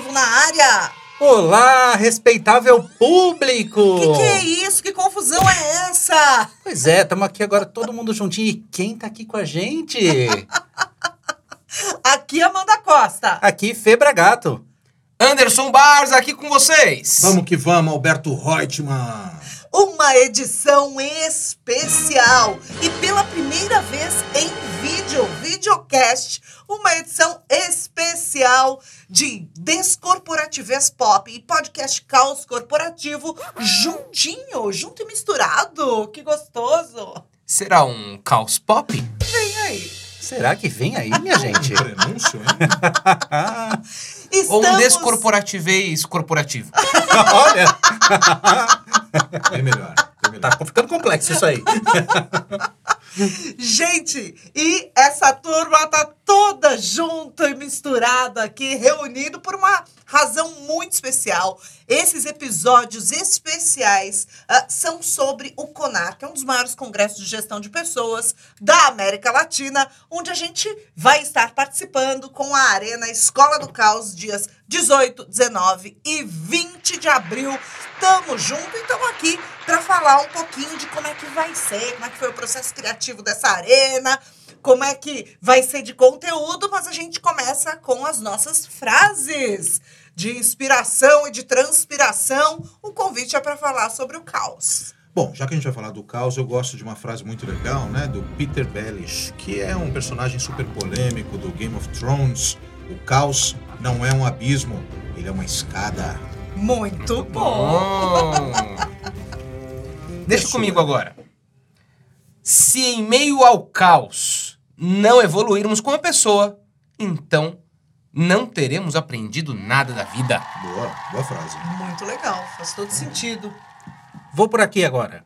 na área. Olá, respeitável público! Que que é isso? Que confusão é essa? Pois é, estamos aqui agora todo mundo juntinho. E quem tá aqui com a gente? Aqui Amanda Costa. Aqui, Febra Gato. Anderson Bars aqui com vocês. Vamos que vamos, Alberto Reutemann. Uma edição especial e pela primeira vez em vídeo, videocast, uma edição especial de Descorporatives Pop e podcast Caos Corporativo juntinho, junto e misturado. Que gostoso. Será um caos pop? Vem aí. Será que vem aí, minha gente? Prenúncio, hein? Ou um Estamos... descorporativez corporativo? Olha, Bem melhor. Bem melhor. tá ficando complexo isso aí. Gente, e essa turma tá toda junta e misturada aqui, reunido por uma razão muito especial. Esses episódios especiais ah, são sobre o CONAR, que é um dos maiores congressos de gestão de pessoas da América Latina, onde a gente vai estar participando com a Arena Escola do Caos, dias 18, 19 e 20 de abril. Tamo junto e aqui para falar um pouquinho de como é que vai ser, como é que foi o processo criativo dessa arena, como é que vai ser de conteúdo, mas a gente começa com as nossas frases de inspiração e de transpiração. O convite é para falar sobre o caos. Bom, já que a gente vai falar do caos, eu gosto de uma frase muito legal, né? Do Peter Bellish, que é um personagem super polêmico do Game of Thrones. O caos não é um abismo, ele é uma escada. Muito bom! Deixa comigo agora. Se em meio ao caos não evoluirmos como pessoa, então não teremos aprendido nada da vida. Boa, boa frase. Muito legal, faz todo sentido. Vou por aqui agora.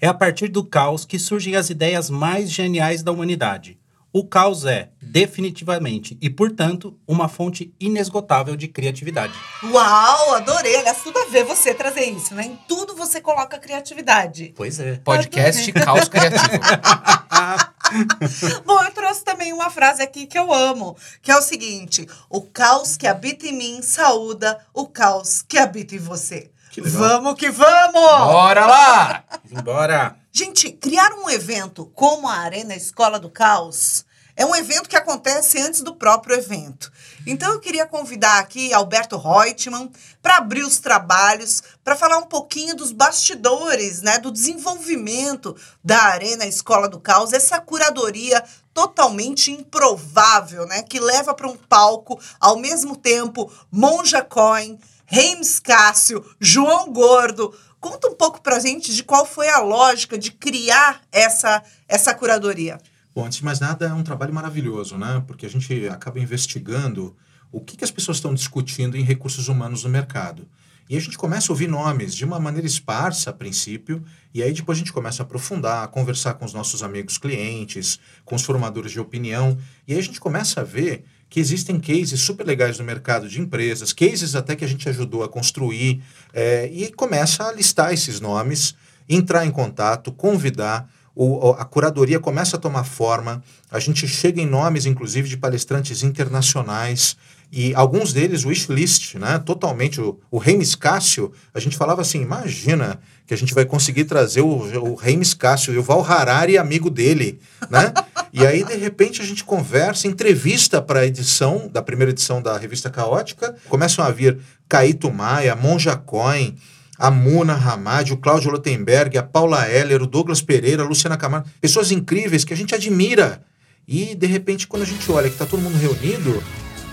É a partir do caos que surgem as ideias mais geniais da humanidade. O caos é, definitivamente e, portanto, uma fonte inesgotável de criatividade. Uau, adorei. Aliás, tudo a ver você trazer isso, né? Em tudo você coloca criatividade. Pois é. Podcast Caos Criativo. Bom, eu trouxe também uma frase aqui que eu amo, que é o seguinte: o caos que habita em mim saúda o caos que habita em você. Que. Vamos que vamos! Bora lá! Embora. Gente, criar um evento como a Arena Escola do Caos é um evento que acontece antes do próprio evento. Então eu queria convidar aqui Alberto Reutemann para abrir os trabalhos, para falar um pouquinho dos bastidores, né, do desenvolvimento da Arena Escola do Caos, essa curadoria totalmente improvável, né, que leva para um palco ao mesmo tempo Monja Coin, Reims Cássio, João Gordo. Conta um pouco pra gente de qual foi a lógica de criar essa, essa curadoria. Bom, antes de mais nada, é um trabalho maravilhoso, né? Porque a gente acaba investigando o que, que as pessoas estão discutindo em recursos humanos no mercado. E a gente começa a ouvir nomes de uma maneira esparsa a princípio, e aí depois a gente começa a aprofundar, a conversar com os nossos amigos clientes, com os formadores de opinião, e aí a gente começa a ver que existem cases super legais no mercado de empresas, cases até que a gente ajudou a construir, é, e começa a listar esses nomes, entrar em contato, convidar, o, a curadoria começa a tomar forma, a gente chega em nomes, inclusive, de palestrantes internacionais, e alguns deles, wishlist, né? Totalmente. O, o Reims Cássio, a gente falava assim: imagina que a gente vai conseguir trazer o, o Reims Cássio e o Val Harari, amigo dele, né? e aí, de repente, a gente conversa, entrevista para a edição, da primeira edição da revista Caótica. Começam a vir Caíto Maia, Monja Coin, a Muna Hamad, o Cláudio Lotenberg, a Paula Heller, o Douglas Pereira, a Luciana Camargo. Pessoas incríveis que a gente admira. E, de repente, quando a gente olha que está todo mundo reunido,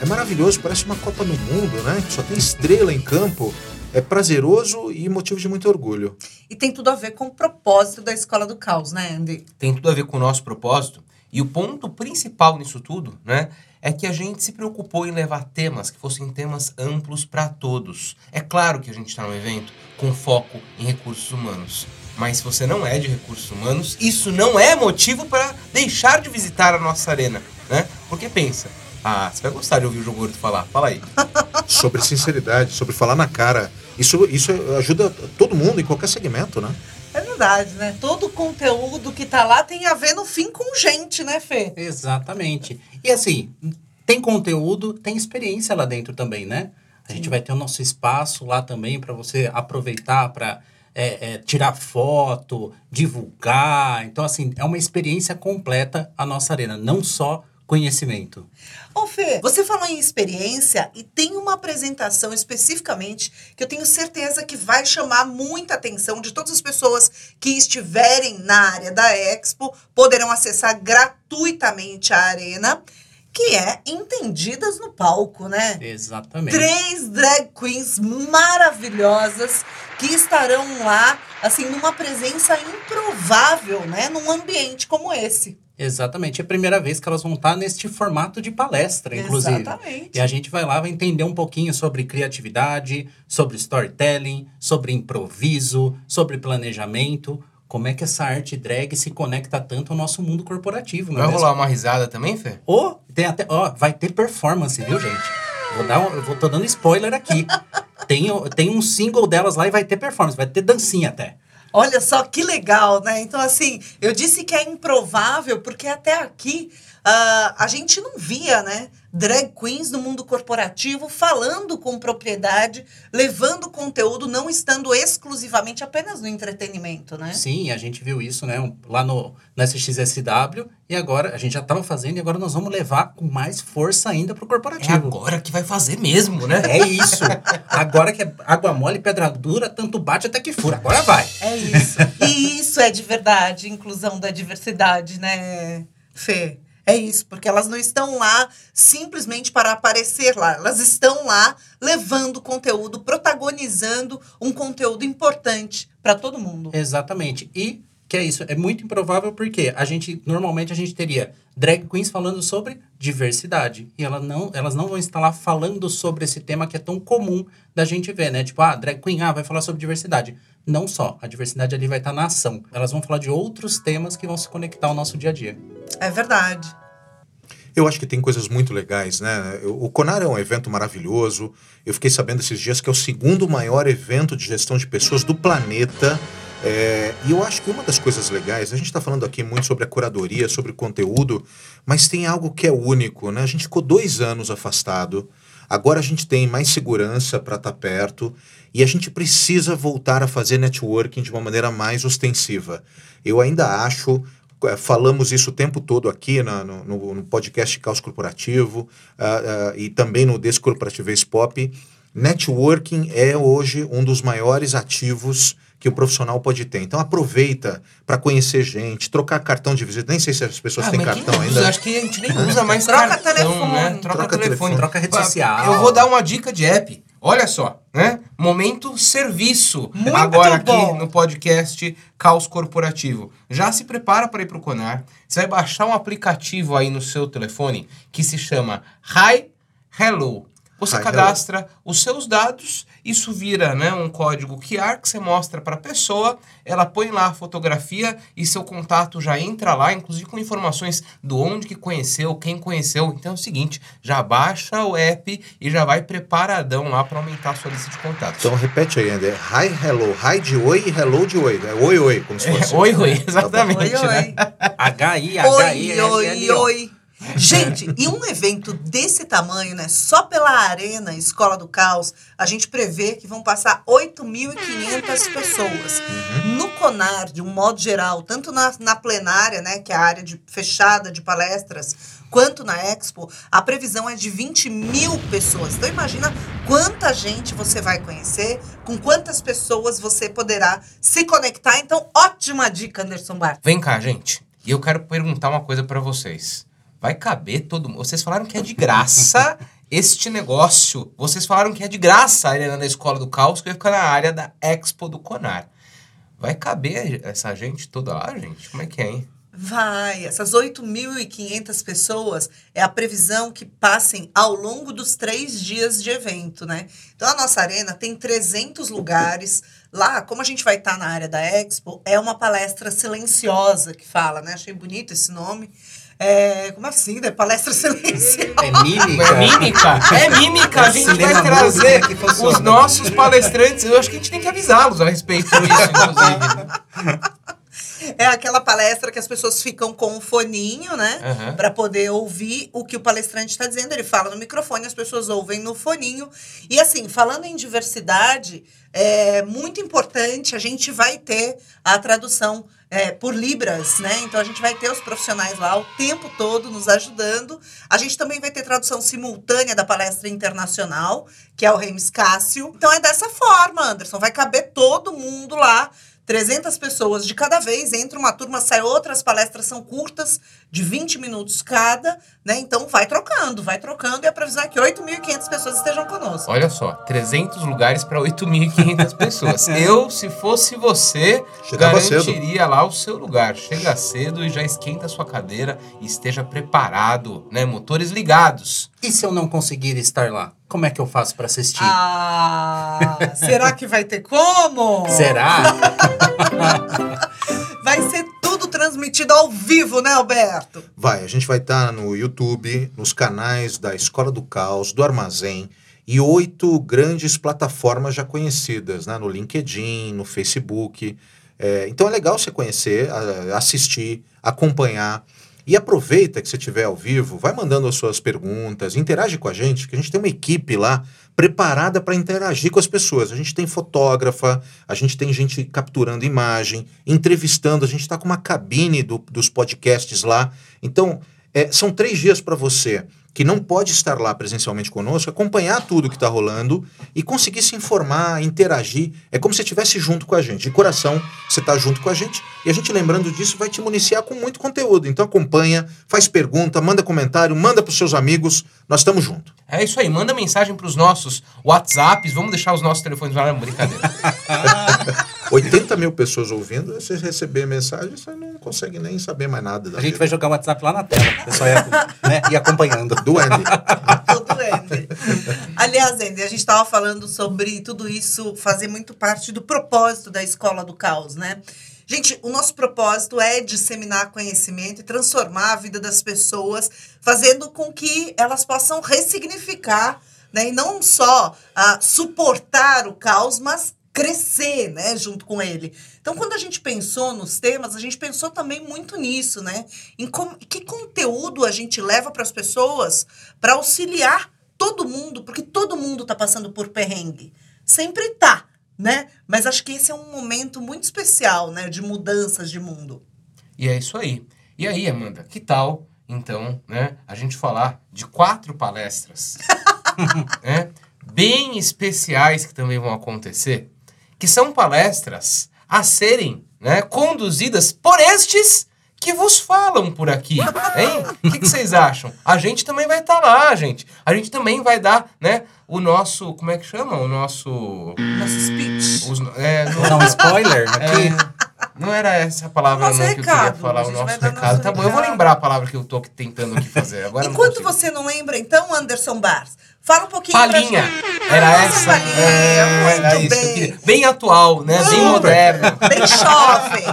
é maravilhoso, parece uma Copa no Mundo, né? Só tem estrela em campo. É prazeroso e motivo de muito orgulho. E tem tudo a ver com o propósito da Escola do Caos, né, Andy? Tem tudo a ver com o nosso propósito. E o ponto principal nisso tudo, né, é que a gente se preocupou em levar temas que fossem temas amplos para todos. É claro que a gente está num evento com foco em recursos humanos. Mas se você não é de recursos humanos, isso não é motivo para deixar de visitar a nossa arena, né? Porque pensa, ah, você vai gostar de ouvir o João Gordo falar. Fala aí. Sobre sinceridade, sobre falar na cara. Isso, isso ajuda todo mundo em qualquer segmento, né? Verdade, né? Todo o conteúdo que tá lá tem a ver, no fim, com gente, né, Fê? Exatamente. E assim, Tem conteúdo, tem experiência lá dentro também, né? A gente vai ter o nosso espaço lá também para você aproveitar para é, é, tirar foto, divulgar. Então, assim, é uma experiência completa a nossa arena, não só conhecimento. Ô Fê, você falou em experiência e tem uma apresentação especificamente que eu tenho certeza que vai chamar muita atenção de todas as pessoas que estiverem na área da Expo, poderão acessar gratuitamente a arena, que é Entendidas no Palco, né? Exatamente. Três drag queens maravilhosas que estarão lá, assim, numa presença improvável, né? Num ambiente como esse. Exatamente. É a primeira vez que elas vão estar neste formato de palestra, inclusive. Exatamente. E a gente vai lá, vai entender um pouquinho sobre criatividade, sobre storytelling, sobre improviso, sobre planejamento. Como é que essa arte drag se conecta tanto ao nosso mundo corporativo, não é Vai mesmo? rolar uma risada também, Fê? Ô, tem até, ó, vai ter performance, viu, gente? Vou dar, um, eu vou tô dando spoiler aqui. Tem, tem um single delas lá e vai ter performance, vai ter dancinha até. Olha só que legal, né? Então, assim, eu disse que é improvável porque até aqui ah, a gente não via, né? Drag queens no mundo corporativo falando com propriedade, levando conteúdo, não estando exclusivamente apenas no entretenimento, né? Sim, a gente viu isso, né, um- lá no, no SXSW e agora a gente já estava fazendo e agora nós vamos levar com mais força ainda pro É corporativo. agora que vai fazer mesmo, né? É isso. Agora que é água mole, pedra dura, tanto bate até que fura. Agora vai. É isso. E isso é de verdade, inclusão da diversidade, né, Fê? É isso, porque elas não estão lá simplesmente para aparecer lá. Elas estão lá levando conteúdo, protagonizando um conteúdo importante para todo mundo. Exatamente. E que é isso, é muito improvável porque a gente normalmente a gente teria drag queens falando sobre diversidade e ela não, elas não vão estar lá falando sobre esse tema que é tão comum da gente ver, né? Tipo, ah, drag queen ah, vai falar sobre diversidade. Não só, a diversidade ali vai estar na ação. Elas vão falar de outros temas que vão se conectar ao nosso dia a dia. É verdade. Eu acho que tem coisas muito legais, né? O Conar é um evento maravilhoso. Eu fiquei sabendo esses dias que é o segundo maior evento de gestão de pessoas do planeta. É, e eu acho que uma das coisas legais, a gente está falando aqui muito sobre a curadoria, sobre o conteúdo, mas tem algo que é único, né? A gente ficou dois anos afastado, agora a gente tem mais segurança para estar perto e a gente precisa voltar a fazer networking de uma maneira mais ostensiva. Eu ainda acho eh, falamos isso o tempo todo aqui na- no, no- podcast Caos Corporativo ah, ah, e também no Descorporativez Pop. Networking é hoje um dos maiores ativos que o profissional pode ter. Então aproveita para conhecer gente, trocar cartão de visita. Nem sei se as pessoas Ah, têm cartão usa? ainda. Acho que a gente nem usa mais Troca cartão, telefone. né? Troca, Troca telefone. telefone. Troca rede social. Eu vou dar uma dica de app. Olha só, né? Momento serviço. Muito Agora aqui bom. no podcast Caos Corporativo. Já se prepara para ir pro Conar. Você vai baixar um aplicativo aí no seu telefone que se chama Hi Hello. Você Hi, cadastra os seus dados, isso vira né, um código QR que você mostra para a pessoa, ela põe lá a fotografia e seu contato já entra lá, inclusive com informações do onde que conheceu, quem conheceu. Então é o seguinte, já baixa o app e já vai preparadão lá para aumentar a sua lista de contatos. Então repete aí, André. Hi, hello. Hi de oi e hello de oi. É oi, oi, como se fosse. oi, oi, Oi, exatamente. né? oi. H-I, Oi, H-I, oi, oi. Gente, e um evento desse tamanho, né? Só pela Arena Escola do Caos, a gente prevê que vão passar 8.500 pessoas. No CONAR, de um modo geral, tanto na, na plenária, né? Que é a área de, fechada de palestras, quanto na Expo, a previsão é de 20 mil pessoas. Então imagina quanta gente você vai conhecer, com quantas pessoas você poderá se conectar. Então, ótima dica, Anderson Bart. Vem cá, gente. E eu quero perguntar uma coisa pra vocês. Vai caber todo mundo? Vocês falaram que é de graça este negócio. Vocês falaram que é de graça a Arena da Escola do Caos, que vai ficar na área da Expo do Conar. Vai caber essa gente toda lá, gente? Como é que é, hein? Vai, essas 8.500 pessoas é a previsão que passem ao longo dos três dias de evento, né? Então, a nossa arena tem 300 lugares. Lá, como a gente vai estar na área da Expo, é uma palestra silenciosa que fala, né? Achei bonito esse nome. É, como assim, né? Palestra silenciosa. É mímica. É mímica? É mímica. A gente vai trazer funciona. os nossos palestrantes. Eu acho que a gente tem que avisá-los a respeito disso, inclusive. É aquela palestra que as pessoas ficam com o foninho, né? Aham. Para poder ouvir o que o palestrante está dizendo. Ele fala no microfone, as pessoas ouvem no foninho. E assim, falando em diversidade, é muito importante, a gente vai ter a tradução é, por Libras, né? Então a gente vai ter os profissionais lá o tempo todo nos ajudando. A gente também vai ter tradução simultânea da palestra internacional, que é o Remes Cássio. Então é dessa forma, Anderson. Vai caber todo mundo lá. 300 pessoas de cada vez, entra uma turma, sai outra, as palestras são curtas, de 20 minutos cada, né? Então vai trocando, vai trocando e a previsão é que 8.500 pessoas estejam conosco. Olha só, 300 lugares para 8.500 pessoas. Eu, se fosse você, Chegava garantiria lá o seu lugar. Chega cedo e já esquenta a sua cadeira e esteja preparado, né? Motores ligados. E se eu não conseguir estar lá? Como é que eu faço para assistir? Ah, será que vai ter como? Será? Vai ser tudo transmitido ao vivo, né, Alberto? Vai, a gente vai estar no YouTube, nos canais da Escola do Caos, do Armazém e oito grandes plataformas já conhecidas, né? No LinkedIn, no Facebook. É, então é legal você conhecer, assistir, acompanhar. E aproveita que você estiver ao vivo, vai mandando as suas perguntas, interage com a gente, que a gente tem uma equipe lá preparada para interagir com as pessoas. A gente tem fotógrafa, a gente tem gente capturando imagem, entrevistando, a gente está com uma cabine do- dos podcasts lá. Então, é, são três dias para você que não pode estar lá presencialmente conosco, acompanhar tudo que está rolando e conseguir se informar, interagir. É como se estivesse junto com a gente. De coração, você está junto com a gente. E a gente, lembrando disso, vai te municiar com muito conteúdo. Então acompanha, faz pergunta, manda comentário, manda para os seus amigos. Nós estamos juntos. É isso aí, manda mensagem para os nossos WhatsApps, vamos deixar os nossos telefones lá, brincadeira. 80 mil pessoas ouvindo, você receber mensagem, você não consegue nem saber mais nada da A gente vida. vai jogar o WhatsApp lá na tela. Pessoal ia, né, ir acompanhando. Do Andy. Todo Andy. Aliás, Andy, a gente estava falando sobre tudo isso fazer muito parte do propósito da Escola do Caos, né? Gente, o nosso propósito é disseminar conhecimento e transformar a vida das pessoas, fazendo com que elas possam ressignificar, né? E não só ah, suportar o caos, mas crescer, né, junto com ele. Então, quando a gente pensou nos temas, a gente pensou também muito nisso, né? Em como, que conteúdo a gente leva para as pessoas para auxiliar todo mundo, porque todo mundo está passando por perrengue. Sempre tá, né? Mas acho que esse é um momento muito especial, né, de mudanças de mundo. E é isso aí. E aí, Amanda, que tal, então, né, a gente falar de quatro palestras, né, bem especiais que também vão acontecer, que são palestras a serem, né, conduzidas por estes que vos falam por aqui, hein? O que, que vocês acham? A gente também vai estar lá, gente. A gente também vai dar, né, o nosso, como é que chama? O nosso... Nosso speech. Os, é, no- um spoiler aqui. é, não era essa a palavra Nosso não, que eu queria falar, o nosso recado. nosso Tá bom, eu vou lembrar a palavra que eu tô tentando aqui fazer. Agora não Enquanto consigo. você não lembra, então, Anderson Bars, fala um pouquinho Palhinha. pra. Era Nossa, essa. palhinha, É, muito era isso que bem. queria. Bem atual, né? Bem moderno. Bem jovem.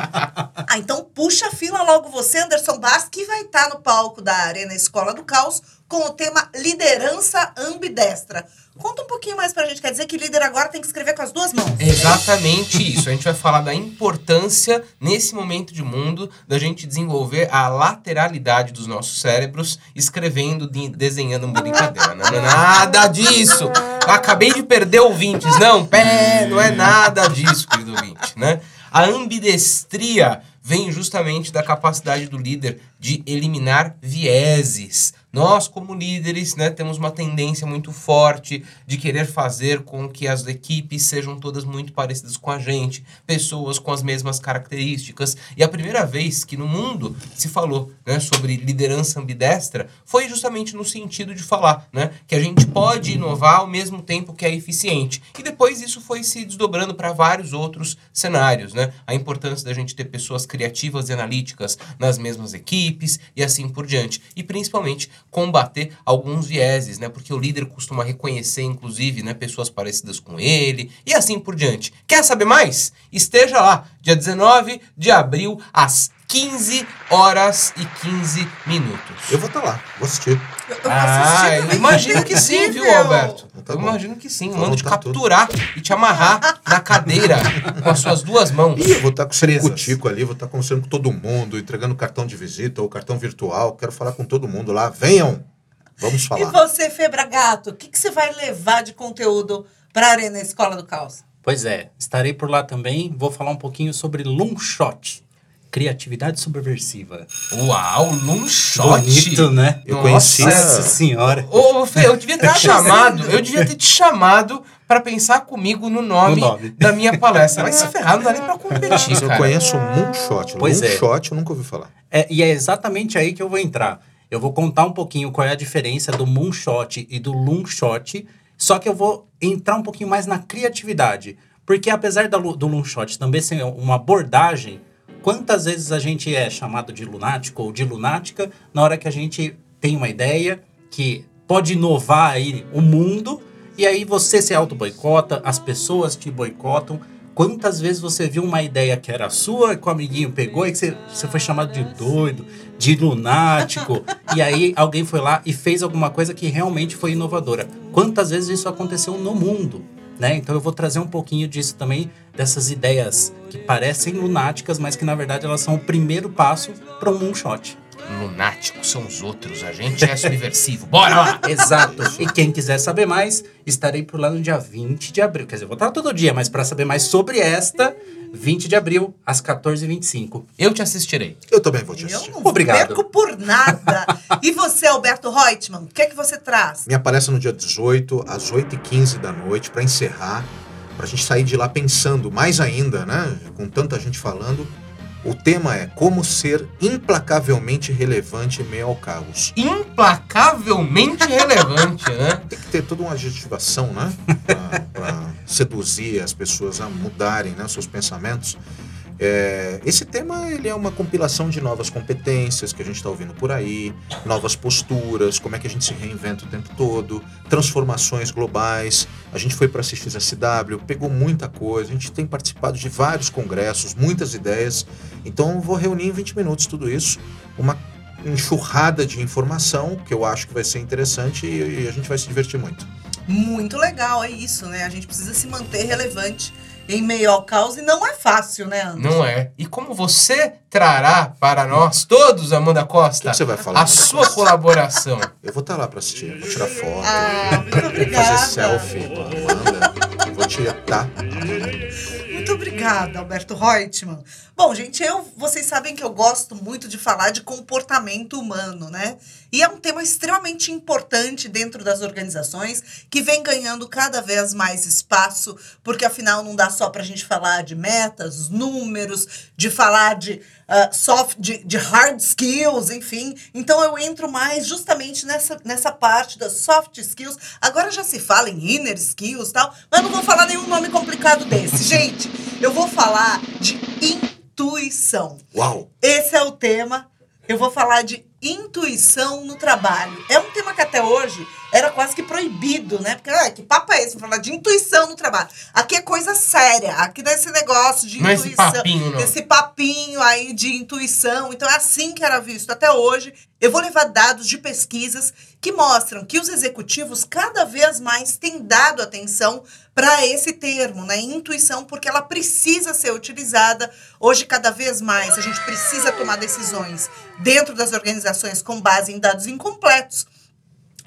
Ah, então puxa a fila logo você, Anderson Bars, que vai estar no palco da Arena Escola do Caos com o tema Liderança Ambidestra. Conta um pouquinho mais pra gente. Quer dizer que líder agora tem que escrever com as duas mãos. Exatamente isso. A gente vai falar da importância, nesse momento de mundo, da gente desenvolver a lateralidade dos nossos cérebros, escrevendo, de- desenhando brincadeira. Não é nada disso. Acabei de perder ouvintes. Não, pé, não é nada disso, querido ouvinte, né? A ambidestria vem justamente da capacidade do líder de eliminar vieses. Nós, como líderes, né, temos uma tendência muito forte de querer fazer com que as equipes sejam todas muito parecidas com a gente, pessoas com as mesmas características. E a primeira vez que no mundo se falou né, sobre liderança ambidestra foi justamente no sentido de falar né, que a gente pode inovar ao mesmo tempo que é eficiente. E depois isso foi se desdobrando para vários outros cenários. Né? A importância da gente ter pessoas criativas e analíticas nas mesmas equipes e assim por diante. E principalmente combater alguns vieses, né? Porque o líder costuma reconhecer, inclusive, né, pessoas parecidas com ele e assim por diante. Quer saber mais? Esteja lá, dia 19 de abril, às 15 horas e 15 minutos. Eu vou estar lá, vou assistir. Eu vou Ah, assistir eu também. imagino que sim, viu. Alberto? Tá eu bom. imagino que sim. Vou Mando te tudo. capturar e te amarrar na cadeira com as suas duas mãos. Ih, eu vou estar com o Presas. Cutico ali, vou estar conversando com todo mundo, entregando cartão de visita ou cartão virtual. Quero falar com todo mundo lá. Venham! Vamos E falar. você, Febra Gato, o que, que você vai levar de conteúdo para a Arena Escola do Caos? Pois é, estarei por lá também. Vou falar um pouquinho sobre Lungshot, criatividade subversiva. Uau, num shot. Bonito, né? Eu Nossa. conhecia- Nossa senhora. Ô, ô, Fê, eu devia ter te chamado, eu devia ter te chamado pra pensar comigo no nome, No nome. da minha palestra. Vai se ferrar, não dá nem pra competir, Mas eu cara. conheço o Moonshot. Pois é. Moonshot eu nunca ouvi falar. É, e é exatamente aí que eu vou entrar. Eu vou contar um pouquinho qual é a diferença do moonshot e do lungshot, só que eu vou entrar um pouquinho mais na criatividade. Porque apesar da do lungshot também ser uma abordagem, quantas vezes a gente é chamado de lunático ou de lunática na hora que a gente tem uma ideia que pode inovar aí o mundo e aí você se auto-boicota, as pessoas te boicotam. Quantas vezes você viu uma ideia que era sua, que o amiguinho pegou e que você, você foi chamado de doido, de lunático, e aí alguém foi lá e fez alguma coisa que realmente foi inovadora? Quantas vezes isso aconteceu no mundo? Né? Então eu vou trazer um pouquinho disso também, dessas ideias que parecem lunáticas, mas que na verdade elas são o primeiro passo para um moonshot. Lunáticos são os outros, a gente é subversivo. Bora lá! Exato. E quem quiser saber mais, estarei por lá no dia 20 de abril. Quer dizer, eu vou estar todo dia, mas para saber mais sobre esta, 20 de abril, às 14h25. Eu te assistirei. Eu também vou te Eu assistir. não Obrigado. perco por nada. e você, Alberto Reutemann, o que é que você traz? Minha palestra no dia 18, às 8h15 da noite, para encerrar, para a gente sair de lá pensando mais ainda, né? Com tanta gente falando. O tema é como ser implacavelmente relevante em meio ao caos. Implacavelmente relevante, né? Tem que ter toda uma adjetivação, né? Para seduzir as pessoas a mudarem né, seus pensamentos. É, esse tema ele é uma compilação de novas competências que a gente está ouvindo por aí, novas posturas, como é que a gente se reinventa o tempo todo, transformações globais. A gente foi para a CXSW, pegou muita coisa, a gente tem participado de vários congressos, muitas ideias. Então vou reunir em 20 minutos tudo isso, uma enxurrada de informação que eu acho que vai ser interessante e, e a gente vai se divertir muito. Muito legal, é isso, né? A gente precisa se manter relevante em meio ao caos e não é fácil, né, Anderson? Não é. E como você trará para nós todos, Amanda O que, Costa, que você vai falar? a sua colaboração? Eu vou estar lá para assistir, vou tirar foto, Ah, muito vou fazer selfie com a Amanda, vou tirar. Muito obrigada, Alberto Reutemann. Bom, gente, eu, vocês sabem que eu gosto muito de falar de comportamento humano, né? E é um tema extremamente importante dentro das organizações, que vem ganhando cada vez mais espaço, porque afinal não dá só para a gente falar de metas, números, de falar de ah, soft, de, de hard skills, enfim. Então eu entro mais justamente nessa, nessa parte das soft skills. Agora já se fala em inner skills tal, mas não vou falar nenhum nome complicado desse. Gente, eu vou falar de intuição. Uau! Esse é o tema. Eu vou falar de intuição no trabalho. É um tema que até hoje era quase que proibido, né? Porque, ah, que papo é esse? Vou falar de intuição no trabalho. Aqui é coisa séria. Aqui é esse negócio de Não é esse intuição. papinho, não. Esse papinho aí de intuição. Então, é assim que era visto até hoje. Eu vou levar dados de pesquisas que mostram que os executivos cada vez mais têm dado atenção para esse termo, né? Intuição, porque ela precisa ser utilizada. Hoje, cada vez mais, a gente precisa tomar decisões dentro das organizações com base em dados incompletos.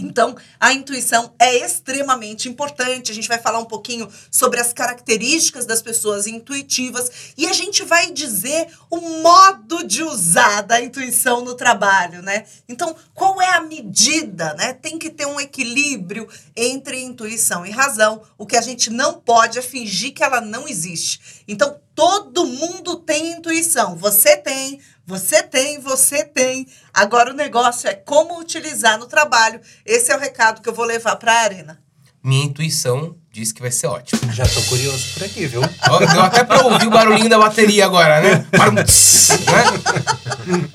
Então, a intuição é extremamente importante. A gente vai falar um pouquinho sobre as características das pessoas intuitivas e a gente vai dizer o modo de usar da intuição no trabalho, né? Então, qual é a medida, né? Tem que ter um equilíbrio entre intuição e razão. O que a gente não pode é fingir que ela não existe. Então, todo mundo tem intuição. Você tem, você tem, você tem. Agora o negócio é como utilizar no trabalho. Esse é o recado que eu vou levar para a arena. Minha intuição diz que vai ser ótimo. Já tô curioso por aqui, viu? Ó, Deu até pra ouvir o barulhinho da bateria agora, né? Né?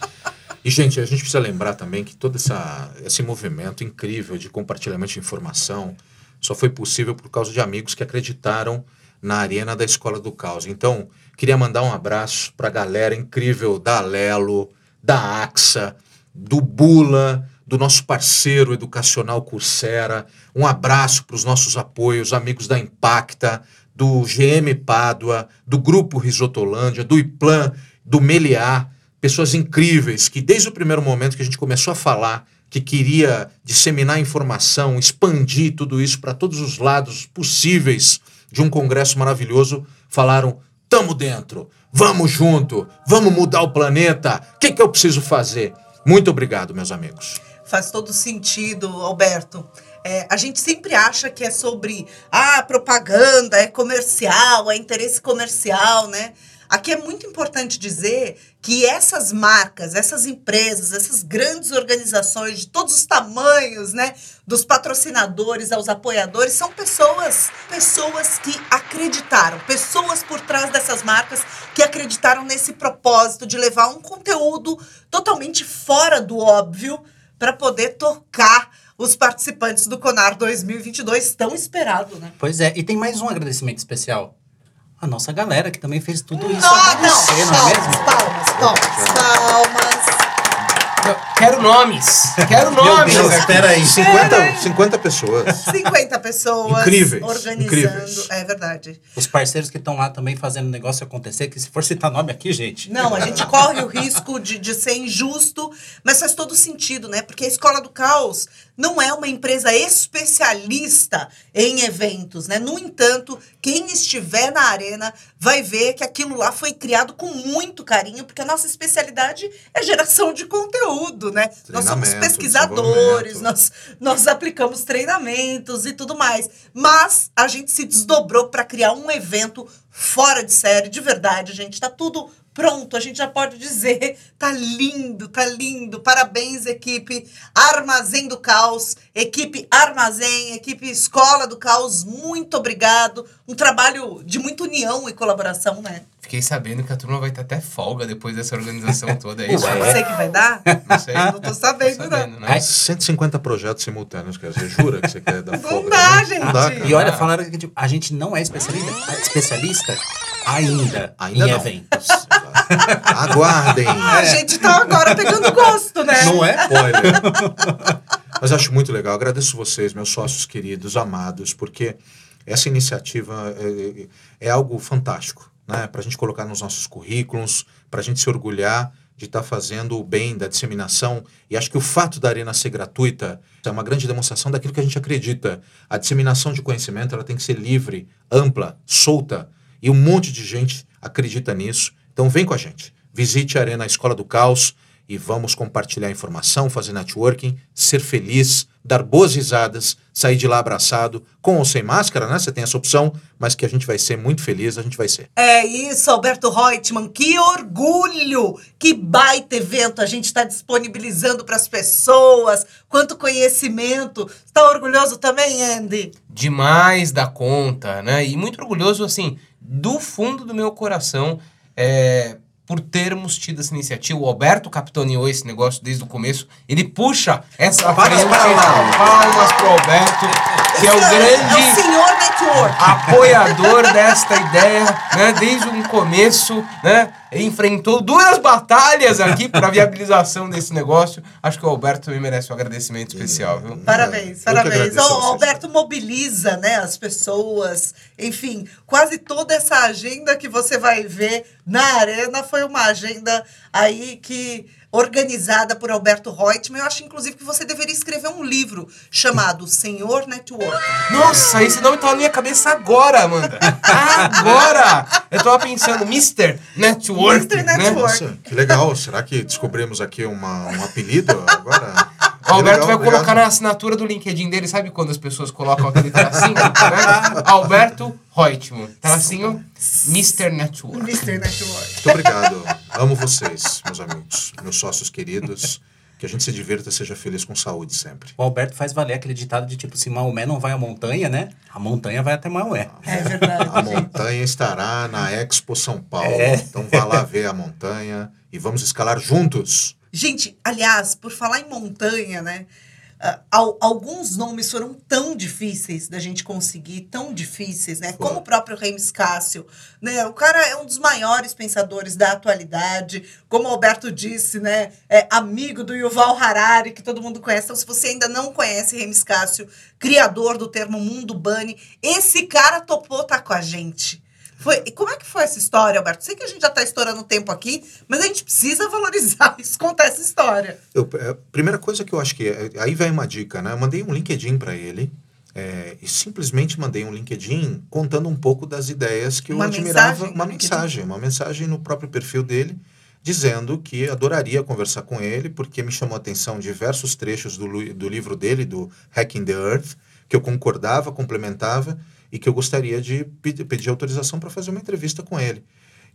E, gente, a gente precisa lembrar também que todo essa, esse movimento incrível de compartilhamento de informação só foi possível por causa de amigos que acreditaram na arena da Escola do Caos. Então, Queria mandar um abraço para a galera incrível da Alelo, da AXA, do Bula, do nosso parceiro educacional Coursera. Um abraço para os nossos apoios, amigos da Impacta, do GM Pádua, do Grupo Risotolândia, do IPLAN, do Meliá, pessoas incríveis que desde o primeiro momento que a gente começou a falar que queria disseminar informação, expandir tudo isso para todos os lados possíveis de um congresso maravilhoso, falaram: "Tamo dentro, vamos junto, vamos mudar o planeta. O que, que eu preciso fazer?" Muito obrigado, meus amigos. Faz todo sentido, Alberto. É, a gente sempre acha que é sobre ah, propaganda, é comercial, é interesse comercial, né? Aqui é muito importante dizer que essas marcas, essas empresas, essas grandes organizações de todos os tamanhos, né, dos patrocinadores aos apoiadores, são pessoas, pessoas que acreditaram, pessoas por trás dessas marcas que acreditaram nesse propósito de levar um conteúdo totalmente fora do óbvio para poder tocar os participantes do Conar 2022 tão esperado, né? Pois é, e tem mais um agradecimento especial. A nossa galera que também fez tudo isso Ah, acontecer, não, é mesmo? Palmas, palmas, palmas. Quero nomes. Quero Meu nomes. Deus, espera aí. 50, 50 pessoas. 50 pessoas Incríveis, organizando. incríveis. É verdade. Os parceiros que estão lá também fazendo o negócio acontecer, que se for citar nome aqui, gente. Não, a gente corre o risco de, de ser injusto, mas faz todo sentido, né? Porque a Escola do Caos não é uma empresa especialista em eventos, né? No entanto, quem estiver na arena vai ver que aquilo lá foi criado com muito carinho, porque a nossa especialidade é geração de conteúdo, né? Nós somos pesquisadores, nós, nós aplicamos treinamentos e tudo mais. Mas a gente se desdobrou para criar um evento fora de série, de verdade, gente. Tá tudo pronto, a gente já pode dizer. Tá lindo, tá lindo. Parabéns, equipe Armazém do Caos, equipe Armazém, equipe Escola do Caos. Muito obrigado. Um trabalho de muita união e colaboração, né? Fiquei sabendo que a turma vai ter até folga depois dessa organização toda. É isso? Ué. Não sei que vai dar. Não sei. Não tô sabendo, Tô não. sabendo, né? Ai, 150 projetos simultâneos, cara. Você jura que você quer dar Não folga? dá, também? gente. Não dá. E olha, falaram que tipo, a gente não é especialista, especialista ainda, Ainda em não. eventos. Aguardem. A gente tá agora pegando gosto, né? Não é? Spoiler. Mas acho muito legal. Agradeço vocês, meus sócios queridos, amados, porque essa iniciativa é, é algo fantástico, né? Para a gente colocar nos nossos currículos, para a gente se orgulhar de estar fazendo o bem da disseminação. E acho que o fato da arena ser gratuita é uma grande demonstração daquilo que a gente acredita. A disseminação de conhecimento ela tem que ser livre, ampla, solta. E um monte de gente acredita nisso. Então vem com a gente. Visite a Arena Escola do Caos e vamos compartilhar informação, fazer networking, ser feliz, dar boas risadas, sair de lá abraçado, com ou sem máscara, né? Você tem essa opção, mas que a gente vai ser muito feliz, a gente vai ser. É isso, Alberto Reutemann. Que orgulho! Que baita evento a gente está disponibilizando para as pessoas. Quanto conhecimento. Está orgulhoso também, Andy? demais da conta, né? E muito orgulhoso, assim, do fundo do meu coração, é, por termos tido essa iniciativa. O Alberto capitaneou esse negócio desde o começo. Ele puxa essa Palmas frente. para o Alberto. Palmas pro Alberto, que é o É o grande senhor network. Apoiador desta ideia, né? Desde um começo, né? Enfrentou duras batalhas aqui para a viabilização desse negócio. Acho que o Alberto também merece um agradecimento especial, viu? Parabéns, parabéns. O. Alberto mobiliza né, as pessoas. Enfim, quase toda essa agenda que você vai ver na arena foi uma agenda aí que organizada por Alberto Reutemann. Eu acho, inclusive, que você deveria escrever um livro chamado Senhor Network. Nossa, esse nome tá na minha cabeça agora, Amanda. Agora! Eu tava pensando, Mr. Network. Mr. Né? Network. Nossa, que legal. Será que descobrimos aqui uma, um apelido agora? O Alberto Legal, vai colocar obrigado. na assinatura do LinkedIn dele, sabe quando as pessoas colocam aquele tracinho? né? Alberto Reutemann. Tracinho Mr. Network. Mr. Network. Muito obrigado. Amo vocês, meus amigos, meus sócios queridos. Que a gente se divirta e seja feliz com saúde sempre. O Alberto faz valer aquele ditado de tipo, se Maomé não vai à montanha, né? A montanha vai até Maomé. É verdade. A montanha estará na Expo São Paulo. É. Então vá lá ver a montanha e vamos escalar juntos. Gente, aliás, por falar em montanha, né? al- alguns nomes foram tão difíceis da gente conseguir, tão difíceis, né? Como o próprio Reis Cássio, né? O cara é um dos maiores pensadores da atualidade, como o Alberto disse, né? É amigo do Yuval Harari, que todo mundo conhece. Então, se você ainda não conhece Reis Cássio, criador do termo Mundo Bunny, esse cara topou estar com a gente. Foi, e como é que foi essa história, Alberto? Sei que a gente já está estourando tempo aqui, mas a gente precisa valorizar isso, contar essa história. Eu, é, primeira coisa que eu acho que. é- aí vem uma dica, né? Eu mandei um LinkedIn para ele. é, e simplesmente mandei um LinkedIn contando um pouco das ideias que eu Uma admirava. mensagem uma mensagem, uma mensagem no próprio perfil dele, dizendo que adoraria conversar com ele, porque me chamou a atenção diversos trechos do, do livro dele, do Hacking the Earth, que eu concordava, complementava e que eu gostaria de pe- pedir autorização para fazer uma entrevista com ele.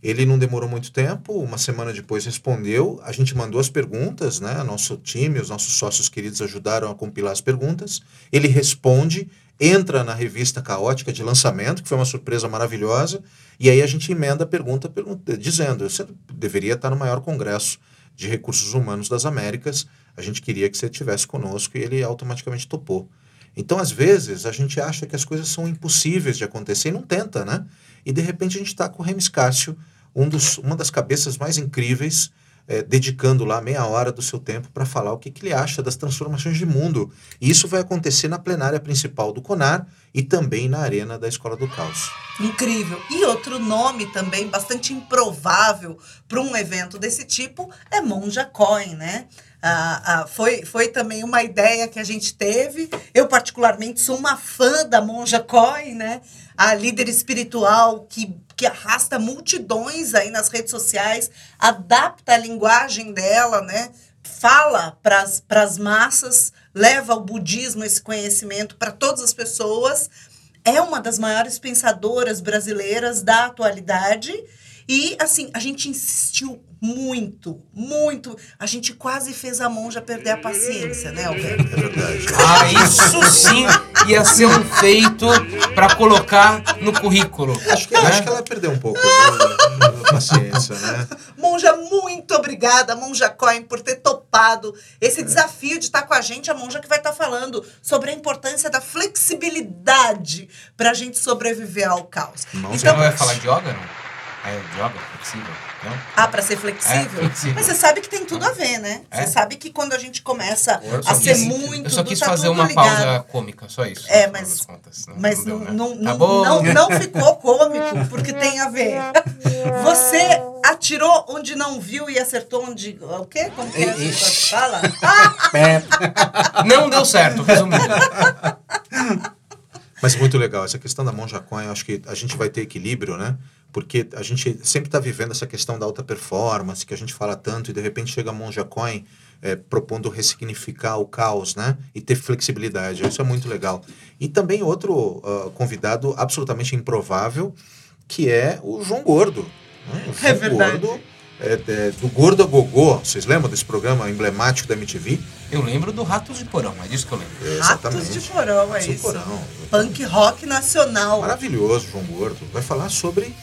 Ele não demorou muito tempo, uma semana depois respondeu. A gente mandou as perguntas, né? Nosso time, os nossos sócios queridos ajudaram a compilar as perguntas. Ele responde, entra na revista Caótica de lançamento, que foi uma surpresa maravilhosa. E aí a gente emenda a pergunta pergunta- dizendo: você deveria estar no maior congresso de recursos humanos das Américas. A gente queria que você estivesse conosco e ele automaticamente topou. Então, às vezes, a gente acha que as coisas são impossíveis de acontecer e não tenta, né? E de repente a gente está com o Remis Cássio, um dos, uma das cabeças mais incríveis, eh, dedicando lá meia hora do seu tempo para falar o que, que ele acha das transformações de mundo. E isso vai acontecer na plenária principal do CONAR e também na arena da Escola do Caos. Incrível. E outro nome também bastante improvável para um evento desse tipo é Monja Coin, né? Ah, ah, foi, foi também uma ideia que a gente teve. Eu, particularmente, sou uma fã da Monja Coin, né? A líder espiritual que, que arrasta multidões aí nas redes sociais, adapta a linguagem dela, né? Fala para as massas, leva o budismo, esse conhecimento para todas as pessoas é uma das maiores pensadoras brasileiras da atualidade. E, assim, a gente insistiu muito, muito. A gente quase fez a monja perder a paciência, né, Alberto? É verdade. Ah, isso sim ia ser um feito para colocar no currículo. Acho que, né? acho que ela perdeu um pouco viu, a paciência, né? Monja, muito obrigada, Monja Coin, por ter topado esse desafio de estar com a gente. A Monja que vai estar falando sobre a importância da flexibilidade para a gente sobreviver ao caos. Mãos Você não vai Então, falar de yoga, não? É yoga, flexível, não? ah, para ser flexível? É, flexível. Mas você sabe que tem tudo a ver, né? É? Você sabe que quando a gente começa a ser quis- muito. Eu só quis tá fazer uma ligado. pausa cômica, só isso. É, mas- contas. Não- Mas não não, deu, né? não, Tá não, ficou cômico, porque tem a ver. Você atirou onde não viu e acertou onde. O quê? Como que é que fala? Não deu certo, resumindo. Mas muito legal. Essa questão da Monja Coin, eu acho que a gente vai ter equilíbrio, né? Porque a gente sempre está vivendo essa questão da alta performance, que a gente fala tanto, e de repente chega a Monja Coin é, propondo ressignificar o caos, né? E ter flexibilidade. Isso é muito legal. E também outro ah, convidado absolutamente improvável, que é o João Gordo. né? O João É verdade. Gordo, é, é, do Gordo a Gogô. Vocês lembram desse programa emblemático da MTV? Eu lembro do Ratos de Porão, é disso que eu lembro. Ratos de porão, é Ratos de isso. Porão. Punk rock nacional. Maravilhoso, João Gordo. Vai falar sobre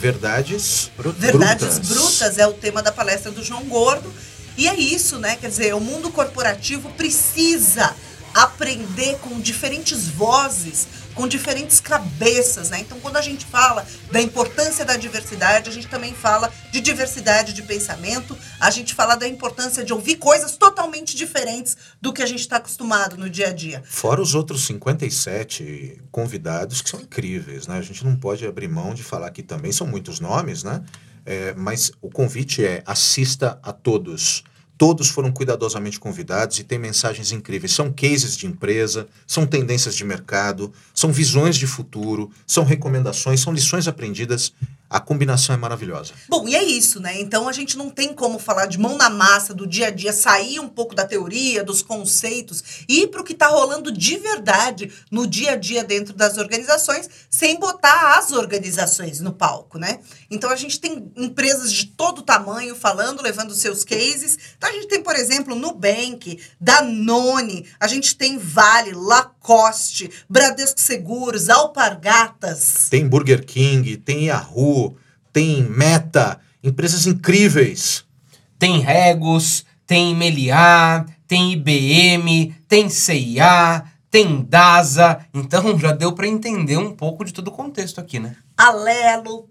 verdades brutas. Verdades brutas é o tema da palestra do João Gordo. E é isso, né? Quer dizer, o mundo corporativo precisa aprender com diferentes vozes, com diferentes cabeças, né? Então, quando a gente fala da importância da diversidade, a gente também fala de diversidade de pensamento, a gente fala da importância de ouvir coisas totalmente diferentes do que a gente está acostumado no dia a dia. Fora os outros 57 convidados que são incríveis, né? A gente não pode abrir mão de falar que também são muitos nomes, né? É, mas o convite é assista a todos. Todos foram cuidadosamente convidados e têm mensagens incríveis. São cases de empresa, são tendências de mercado, são visões de futuro, são recomendações, são lições aprendidas. A combinação é maravilhosa. Bom, e é isso, né? Então a gente não tem como falar de mão na massa do dia a dia, sair um pouco da teoria, dos conceitos e ir para o que está rolando de verdade no dia a dia dentro das organizações, sem botar as organizações no palco, né? Então a gente tem empresas de todo tamanho falando, levando seus cases. Então a gente tem, por exemplo, Nubank, Danone, a gente tem Vale, Lacoste, Bradesco Seguros, Alpargatas. Tem Burger King, tem Yahoo, tem Meta, empresas incríveis. Tem Regos, tem Meliá, tem tem IBM, tem CIA, tem DASA. Então já deu para entender um pouco de todo o contexto aqui, né? Alelo,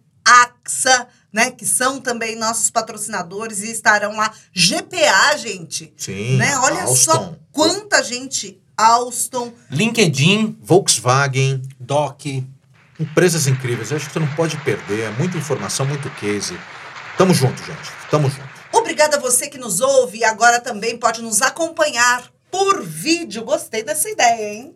AXA, né? Que são também nossos patrocinadores e estarão lá. GPA, gente. Sim. Né? Olha só quanta gente. Alstom. LinkedIn, Volkswagen, Doc. empresas incríveis. Eu acho que você não pode perder. É muita informação, muito case. Tamo junto, gente. Tamo junto. Obrigada a você que nos ouve e agora também pode nos acompanhar por vídeo. Gostei dessa ideia, hein?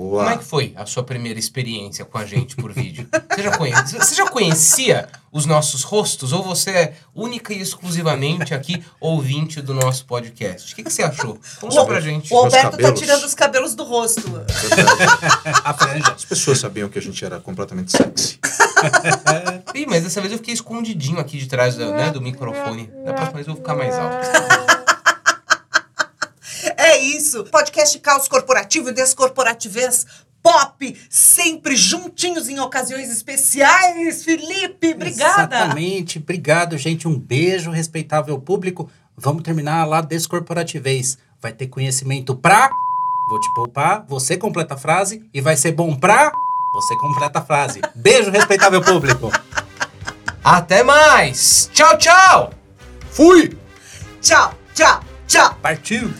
Boa. como é que foi a sua primeira experiência com a gente por vídeo? Você já, conhe- você já conhecia os nossos rostos ou você é única e exclusivamente aqui ouvinte do nosso podcast? O que, que você achou? Conta pra gente. O Alberto tá tirando os cabelos do rosto. A franja. As pessoas sabiam que a gente era completamente sexy. Ih, mas dessa vez eu fiquei escondidinho aqui de trás da- né, do microfone. Da próxima vez eu vou ficar mais alto. Isso. Podcast Caos Corporativo e Descorporativez Pop, sempre juntinhos em ocasiões especiais. Felipe, obrigada. Exatamente. Obrigado, gente. Um beijo, respeitável público. Vamos terminar lá descorporativez. Vai ter conhecimento pra. Vou te poupar. Você completa a frase. E vai ser bom pra. Você completa a frase. Beijo, respeitável público. Até mais! Tchau, tchau! Fui! Tchau, tchau, tchau. Partiu.